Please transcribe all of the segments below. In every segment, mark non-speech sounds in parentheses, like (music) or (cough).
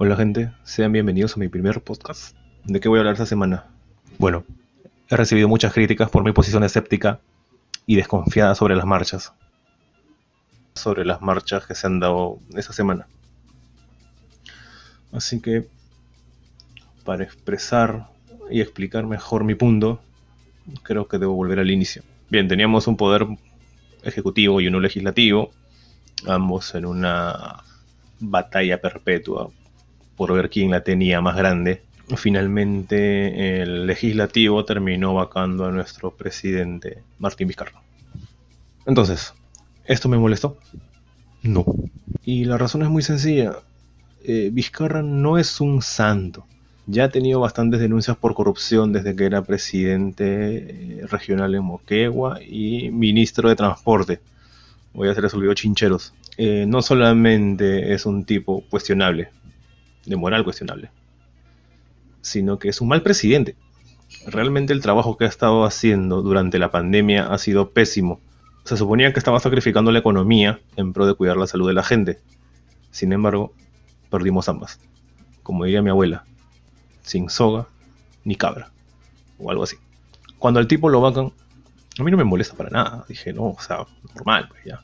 Hola gente, sean bienvenidos a mi primer podcast. ¿De qué voy a hablar esta semana? Bueno, he recibido muchas críticas por mi posición escéptica y desconfiada sobre las marchas. Sobre las marchas que se han dado esta semana. Así que, para expresar y explicar mejor mi punto, creo que debo volver al inicio. Bien, teníamos un poder ejecutivo y uno legislativo, ambos en una batalla perpetua por ver quién la tenía más grande. Finalmente el legislativo terminó vacando a nuestro presidente Martín Vizcarra. Entonces, ¿esto me molestó? No. Y la razón es muy sencilla. Eh, Vizcarra no es un santo. Ya ha tenido bastantes denuncias por corrupción desde que era presidente eh, regional en Moquegua y ministro de Transporte. Voy a hacer olvidó chincheros. Eh, no solamente es un tipo cuestionable, de moral cuestionable, sino que es un mal presidente. Realmente el trabajo que ha estado haciendo durante la pandemia ha sido pésimo. Se suponía que estaba sacrificando la economía en pro de cuidar la salud de la gente. Sin embargo, perdimos ambas. Como diría mi abuela, sin soga ni cabra, o algo así. Cuando al tipo lo vacan, a mí no me molesta para nada. Dije, no, o sea, normal, pues ya.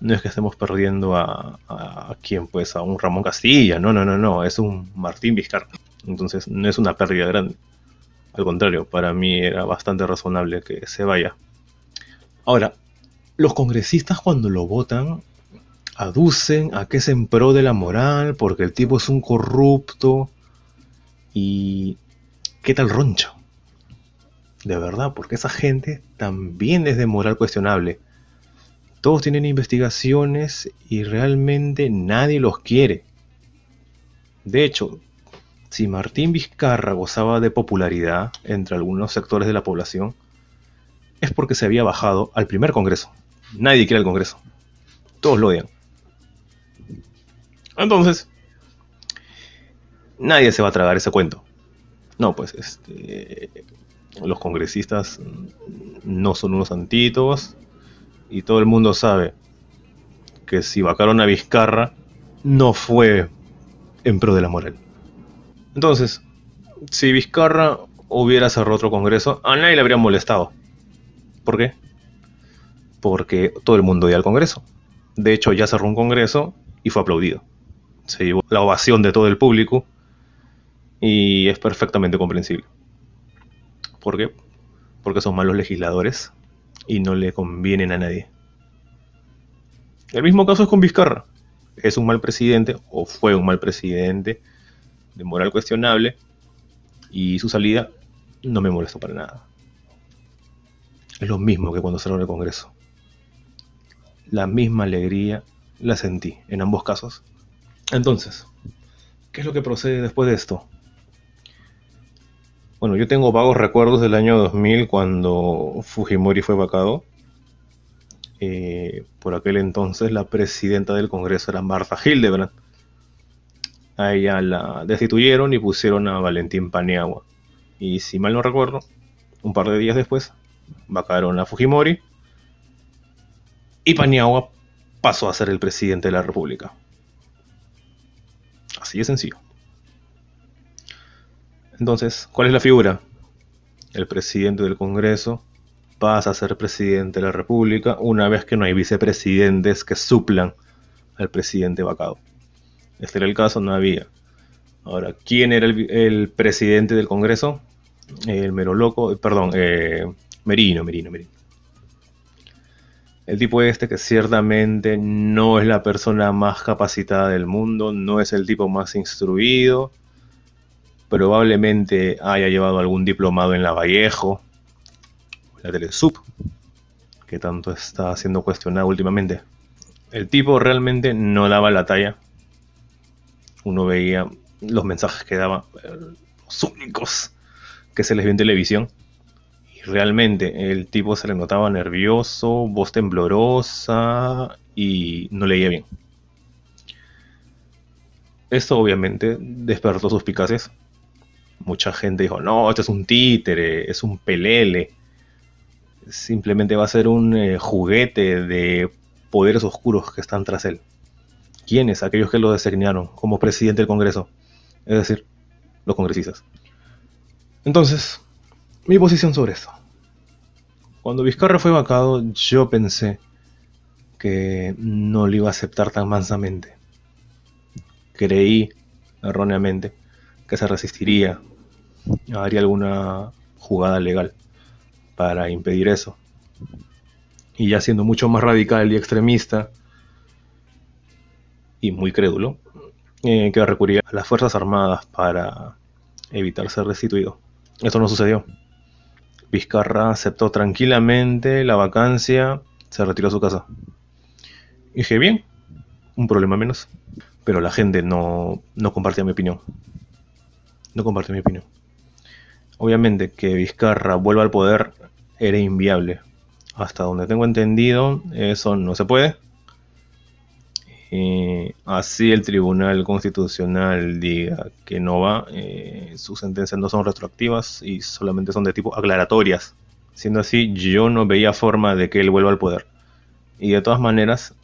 No es que estemos perdiendo a, quién, pues, a un Ramón Castilla. No, no, no, no. Es un Martín Vizcarra. Entonces, no es una pérdida grande. Al contrario, para mí era bastante razonable que se vaya. Ahora, los congresistas cuando lo votan aducen a que es en pro de la moral, porque el tipo es un corrupto, ¿Y qué tal Roncho? De verdad, porque esa gente también es de moral cuestionable. Todos tienen investigaciones y realmente nadie los quiere. De hecho, si Martín Vizcarra gozaba de popularidad entre algunos sectores de la población, es porque se había bajado al primer Congreso. Nadie quiere el Congreso. Todos lo odian. Entonces, nadie se va a tragar ese cuento. No, pues este, los congresistas no son unos santitos y todo el mundo sabe que si vacaron a Vizcarra no fue en pro de la moral. Entonces, si Vizcarra hubiera cerrado otro congreso, a nadie le habría molestado. ¿Por qué? Porque todo el mundo odia al congreso. De hecho, ya cerró un congreso y fue aplaudido. Se llevó la ovación de todo el público y es perfectamente comprensible. ¿Por qué? Porque son malos legisladores y no le convienen a nadie. El mismo caso es con Vizcarra. Es un mal presidente, o fue un mal presidente, de moral cuestionable, y su salida no me molesta para nada. Es lo mismo que cuando cerró el Congreso. La misma alegría la sentí en ambos casos. Entonces, ¿qué es lo que procede después de esto? Bueno, yo tengo vagos recuerdos del año 2000 cuando Fujimori fue vacado. Eh, por aquel entonces la presidenta del Congreso era Martha Hildebrand. A ella la destituyeron y pusieron a Valentín Paniagua. Y si mal no recuerdo, un par de días después, vacaron a Fujimori y Paniagua pasó a ser el presidente de la República. Así de sencillo. Entonces, ¿cuál es la figura? El presidente del Congreso pasa a ser presidente de la República una vez que no hay vicepresidentes que suplan al presidente vacado. Este era el caso, no había. Ahora, ¿quién era el, presidente del Congreso? El mero loco, perdón, eh, Merino, Merino, Merino. El tipo este que ciertamente no es la persona más capacitada del mundo, no es el tipo más instruido, probablemente haya llevado algún diplomado en la Vallejo, la Telesup, que tanto está siendo cuestionado últimamente. El tipo realmente no daba la talla. Uno veía los mensajes que daba, los únicos que se les vio en televisión. Y realmente el tipo se le notaba nervioso, voz temblorosa y no leía bien. Esto obviamente despertó sus suspicacias mucha gente dijo, no, esto es un títere, es un pelele, simplemente va a ser un eh, juguete de poderes oscuros que están tras él. ¿Quiénes? Aquellos que lo designaron como presidente del Congreso. Es decir, los congresistas. Entonces, mi posición sobre esto. Cuando Vizcarra fue vacado, yo pensé que no lo iba a aceptar tan mansamente. Creí erróneamente que se resistiría, haría alguna jugada legal para impedir eso. Y ya siendo mucho más radical y extremista y muy crédulo, eh, que recurría a las Fuerzas Armadas para evitar ser restituido. Eso no sucedió. Vizcarra aceptó tranquilamente la vacancia, se retiró a su casa. dije, bien, un problema menos. Pero la gente no, no compartía mi opinión. No compartía mi opinión. Obviamente que Vizcarra vuelva al poder era inviable. Hasta donde tengo entendido, eso no se puede. Eh, así el Tribunal Constitucional diga que no va, eh, sus sentencias no son retroactivas y solamente son de tipo aclaratorias. Siendo así, yo no veía forma de que él vuelva al poder. Y de todas maneras,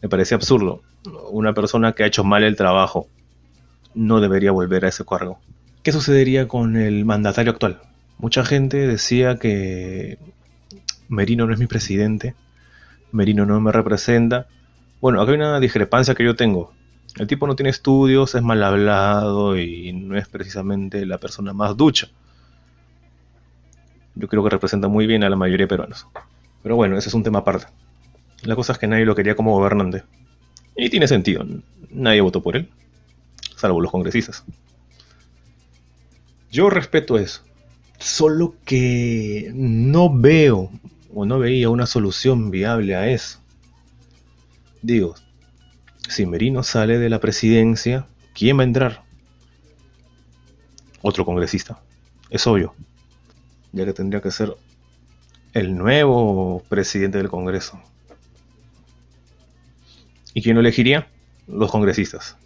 me parece absurdo. Una persona que ha hecho mal el trabajo no debería volver a ese cargo. ¿Qué sucedería con el mandatario actual? Mucha gente decía que Merino no es mi presidente, Merino no me representa, bueno, acá hay una discrepancia que yo tengo. El tipo no tiene estudios, es mal hablado y no es precisamente la persona más ducha. Yo creo que representa muy bien a la mayoría de peruanos. Pero bueno, ese es un tema aparte. La cosa es que nadie lo quería como gobernante. Y tiene sentido. Nadie votó por él. Salvo los congresistas. Yo respeto eso. Solo que no veo o no veía una solución viable a eso. Digo, si Merino sale de la presidencia, ¿quién va a entrar? Otro congresista. Es obvio. Ya que tendría que ser el nuevo presidente del Congreso. ¿Y quién lo elegiría? Los congresistas,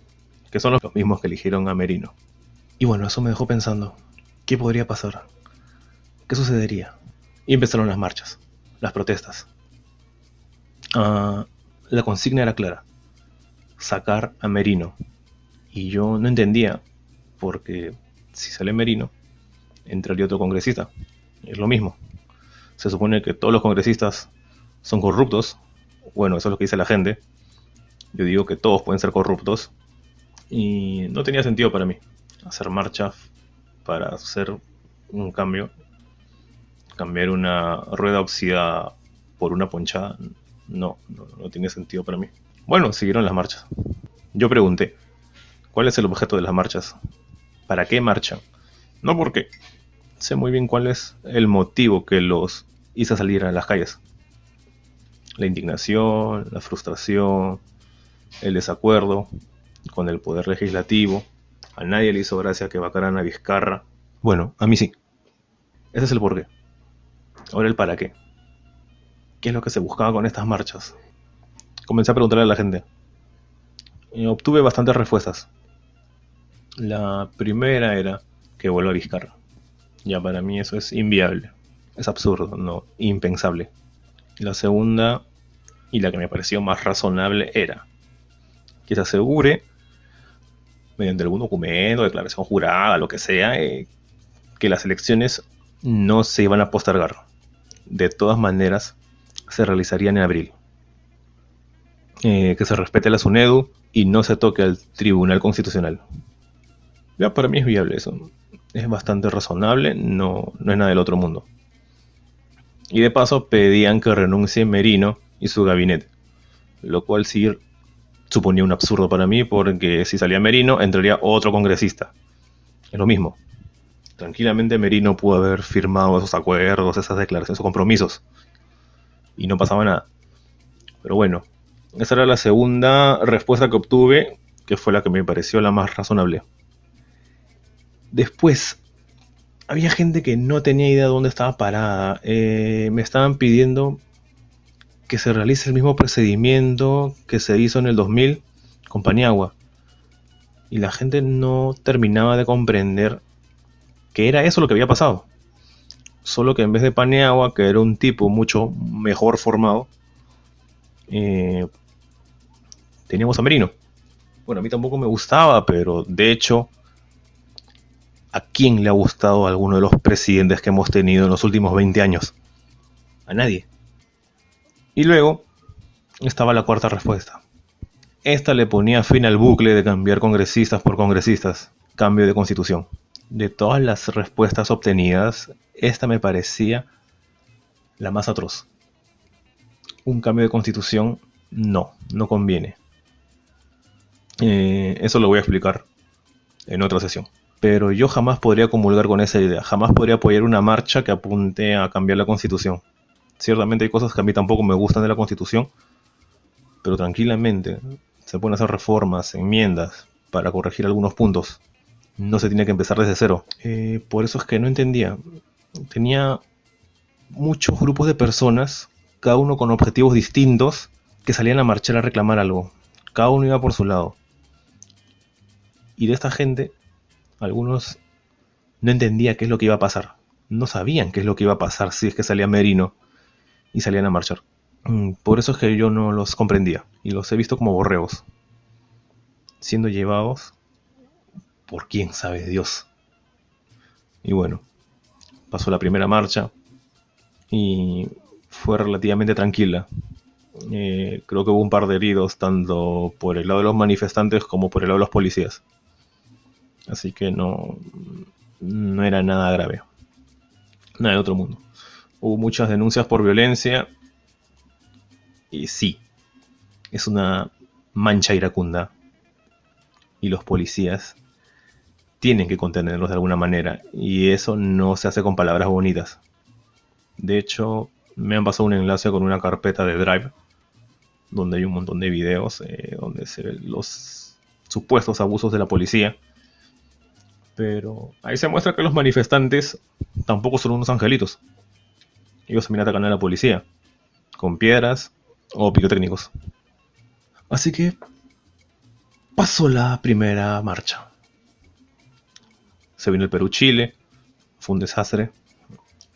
que son los mismos que eligieron a Merino. Y bueno, eso me dejó pensando, ¿qué podría pasar? ¿Qué sucedería? Y empezaron las marchas, las protestas. Ah la consigna era clara, sacar a Merino. Y yo no entendía, porque si sale Merino, entraría otro congresista. Es lo mismo. Se supone que todos los congresistas son corruptos. Bueno, eso es lo que dice la gente. Yo digo que todos pueden ser corruptos. Y no tenía sentido para mí hacer marcha para hacer un cambio. Cambiar una rueda oxidada por una ponchada no, no, tiene sentido para mí. Bueno, siguieron las marchas. Yo pregunté, ¿cuál es el objeto de las marchas? ¿Para qué marchan? No porque sé muy bien cuál es el motivo que los hizo salir a las calles. La indignación, la frustración, el desacuerdo con el poder legislativo. A nadie le hizo gracia que vacaran a Vizcarra. Bueno, a mí sí. Ese es el porqué. Ahora el para qué. ¿Qué es lo que se buscaba con estas marchas? Comencé a preguntarle a la gente. Y obtuve bastantes respuestas. La primera era que vuelva a Vizcarra. Ya para mí eso es inviable. Es absurdo, no, impensable. La segunda, y la que me pareció más razonable, era que se asegure, mediante algún documento, declaración jurada, lo que sea, eh, que las elecciones no se iban a postergar. De todas maneras, se realizarían en abril. Eh, que se respete la SUNEDU y no se toque al Tribunal Constitucional. Ya para mí es viable eso. Es bastante razonable, no, no es nada del otro mundo. Y de paso pedían que renuncie Merino y su gabinete. Lo cual sí suponía un absurdo para mí porque si salía Merino entraría otro congresista. Es lo mismo. Tranquilamente Merino pudo haber firmado esos acuerdos, esas declaraciones, esos compromisos y no pasaba nada. Pero bueno, esa era la segunda respuesta que obtuve, que fue la que me pareció la más razonable. Después, había gente que no tenía idea de dónde estaba parada. Eh, me estaban pidiendo que se realice el mismo procedimiento que se hizo en el 2000 con Paniagua. Y la gente no terminaba de comprender que era eso lo que había pasado solo que en vez de Paneagua, que era un tipo mucho mejor formado, eh, teníamos a Merino. Bueno, a mí tampoco me gustaba, pero de hecho, ¿a quién le ha gustado alguno de los presidentes que hemos tenido en los últimos 20 años? A nadie. Y luego estaba la cuarta respuesta. Esta le ponía fin al bucle de cambiar congresistas por congresistas, cambio de constitución. De todas las respuestas obtenidas, esta me parecía la más atroz. Un cambio de constitución no, no conviene. Eh, eso lo voy a explicar en otra sesión. Pero yo jamás podría comulgar con esa idea, jamás podría apoyar una marcha que apunte a cambiar la constitución. Ciertamente hay cosas que a mí tampoco me gustan de la constitución, pero tranquilamente se pueden hacer reformas, enmiendas para corregir algunos puntos. No se tiene que empezar desde cero. Eh, por eso es que no entendía. Tenía muchos grupos de personas, cada uno con objetivos distintos, que salían a marchar a reclamar algo. Cada uno iba por su lado. Y de esta gente, algunos no entendía qué es lo que iba a pasar. No sabían qué es lo que iba a pasar si es que salía Merino y salían a marchar. Mm, por eso es que yo no los comprendía y los he visto como borreos, siendo llevados por quién sabe Dios. Y bueno, pasó la primera marcha y fue relativamente tranquila. Eh, creo que hubo un par de heridos tanto por el lado de los manifestantes como por el lado de los policías. Así que no, no era nada grave. Nada de otro mundo. Hubo muchas denuncias por violencia. Y sí, es una mancha iracunda. Y los policías tienen que contenerlos de alguna manera. Y eso no se hace con palabras bonitas. De hecho, me han pasado un enlace con una carpeta de Drive. Donde hay un montón de videos eh, donde se ven los supuestos abusos de la policía. Pero ahí se muestra que los manifestantes tampoco son unos angelitos ellos también atacan a la policía, con piedras o pirotécnicos. Así que pasó la primera marcha. Se vino el Perú-Chile, fue un desastre,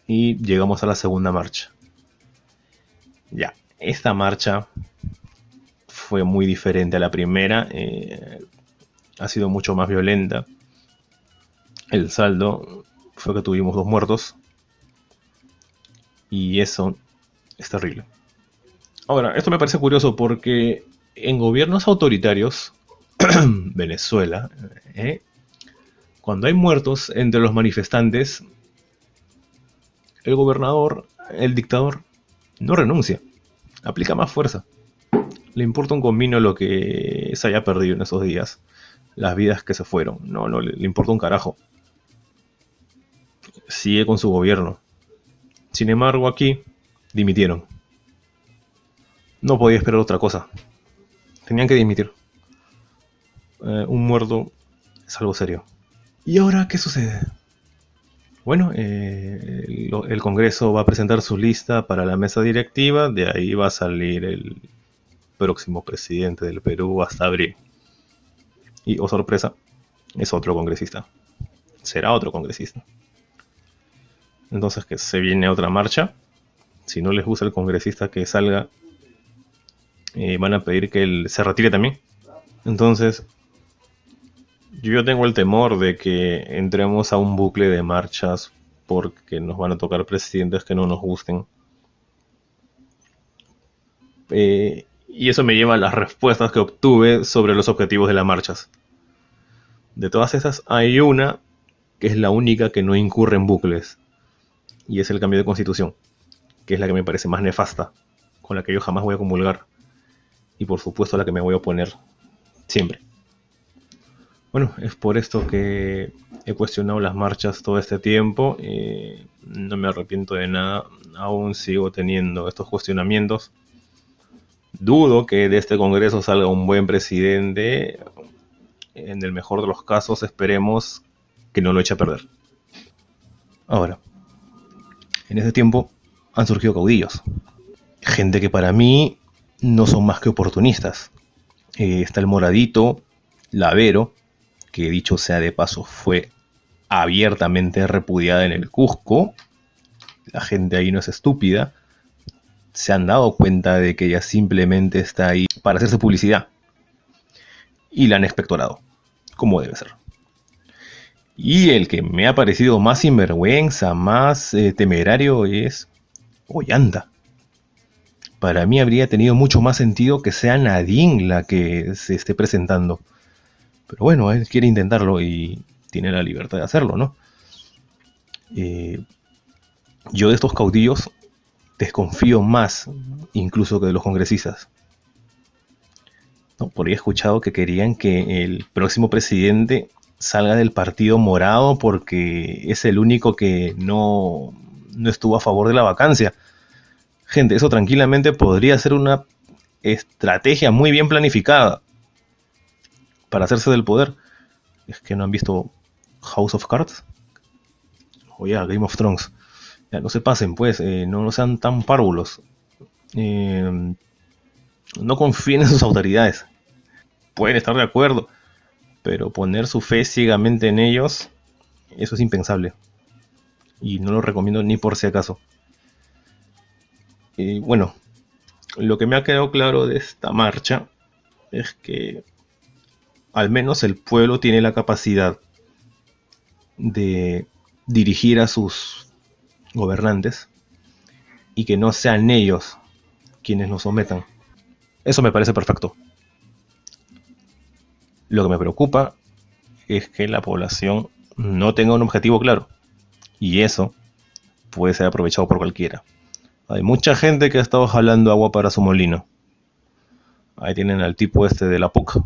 y llegamos a la segunda marcha. Ya, esta marcha fue muy diferente a la primera, eh, ha sido mucho más violenta. El saldo fue que tuvimos dos muertos, y eso es terrible. Ahora, esto me parece curioso porque en gobiernos autoritarios, (clears throat) Venezuela, ¿eh? cuando hay muertos entre los manifestantes, el gobernador, el dictador, no renuncia, aplica más fuerza. Le importa un comino lo que se haya perdido en esos días, las vidas que se fueron, no, no, le importa un carajo. Sigue con su gobierno. Sin embargo, aquí dimitieron. No podía esperar otra cosa. Tenían que dimitir. Eh, un muerto es algo serio. ¿Y ahora qué sucede? Bueno, eh, el, Congreso va a presentar su lista para la mesa directiva, de ahí va a salir el próximo presidente del Perú hasta abril. Y, oh sorpresa, es otro congresista. Será otro congresista. Entonces que se viene otra marcha. Si no les gusta el congresista que salga, eh, van a pedir que él se retire también. Entonces, yo tengo el temor de que entremos a un bucle de marchas porque nos van a tocar presidentes que no nos gusten. Eh, y eso me lleva a las respuestas que obtuve sobre los objetivos de las marchas. De todas esas, hay una que es la única que no incurre en bucles y es el cambio de constitución, que es la que me parece más nefasta, con la que yo jamás voy a comulgar y por supuesto la que me voy a oponer siempre. Bueno, es por esto que he cuestionado las marchas todo este tiempo, eh, no me arrepiento de nada, aún sigo teniendo estos cuestionamientos. Dudo que de este Congreso salga un buen presidente, en el mejor de los casos esperemos que no lo eche a perder. Ahora, en ese tiempo han surgido caudillos. Gente que para mí no son más que oportunistas. Eh, está el moradito, Lavero, que dicho sea de paso fue abiertamente repudiada en el Cusco. La gente ahí no es estúpida. Se han dado cuenta de que ella simplemente está ahí para hacerse publicidad. y la han expectorado, como debe ser. Y el que me ha parecido más sinvergüenza, más eh, temerario es Ollanta. Para mí habría tenido mucho más sentido que sea Nadine la que se esté presentando. Pero bueno, él quiere intentarlo y tiene la libertad de hacerlo, ¿no? Eh, yo de estos caudillos desconfío más incluso que de los congresistas. ¿No? Por ahí he escuchado que querían que el próximo presidente salga del partido morado porque es el único que no, no estuvo a favor de la vacancia. Gente, eso tranquilamente podría ser una estrategia muy bien planificada para hacerse del poder. Es que no han visto House of Cards o ya Game of Thrones. Ya no se pasen, pues, eh, no, sean tan párvulos. Eh, no confíen en sus autoridades. Pueden estar de acuerdo, pero poner su fe ciegamente en ellos, eso es impensable. Y no lo recomiendo ni por si acaso. Y bueno, lo que me ha quedado claro de esta marcha es que al menos el pueblo tiene la capacidad de dirigir a sus gobernantes y que no sean ellos quienes nos sometan. Eso me parece perfecto. Lo que me preocupa es que la población no tenga un objetivo claro. Y eso puede ser aprovechado por cualquiera. Hay mucha gente que ha estado jalando agua para su molino. Ahí tienen al tipo este de la poca.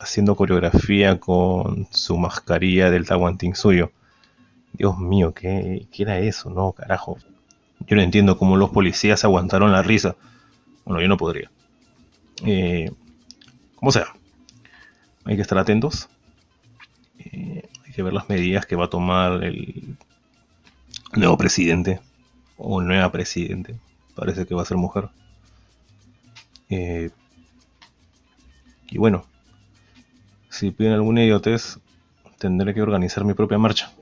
Haciendo coreografía con su mascarilla del taguantín suyo. Dios mío, ¿qué, ¿qué, era eso? No, carajo. Yo no entiendo cómo los policías aguantaron la risa. Bueno, yo no podría. Eh, sea, hay que estar atentos. Eh, hay que ver las medidas que va a tomar el nuevo presidente o nueva presidente. Parece que va a ser mujer. Eh, y bueno, si piden alguna idiotez, tendré que organizar mi propia marcha.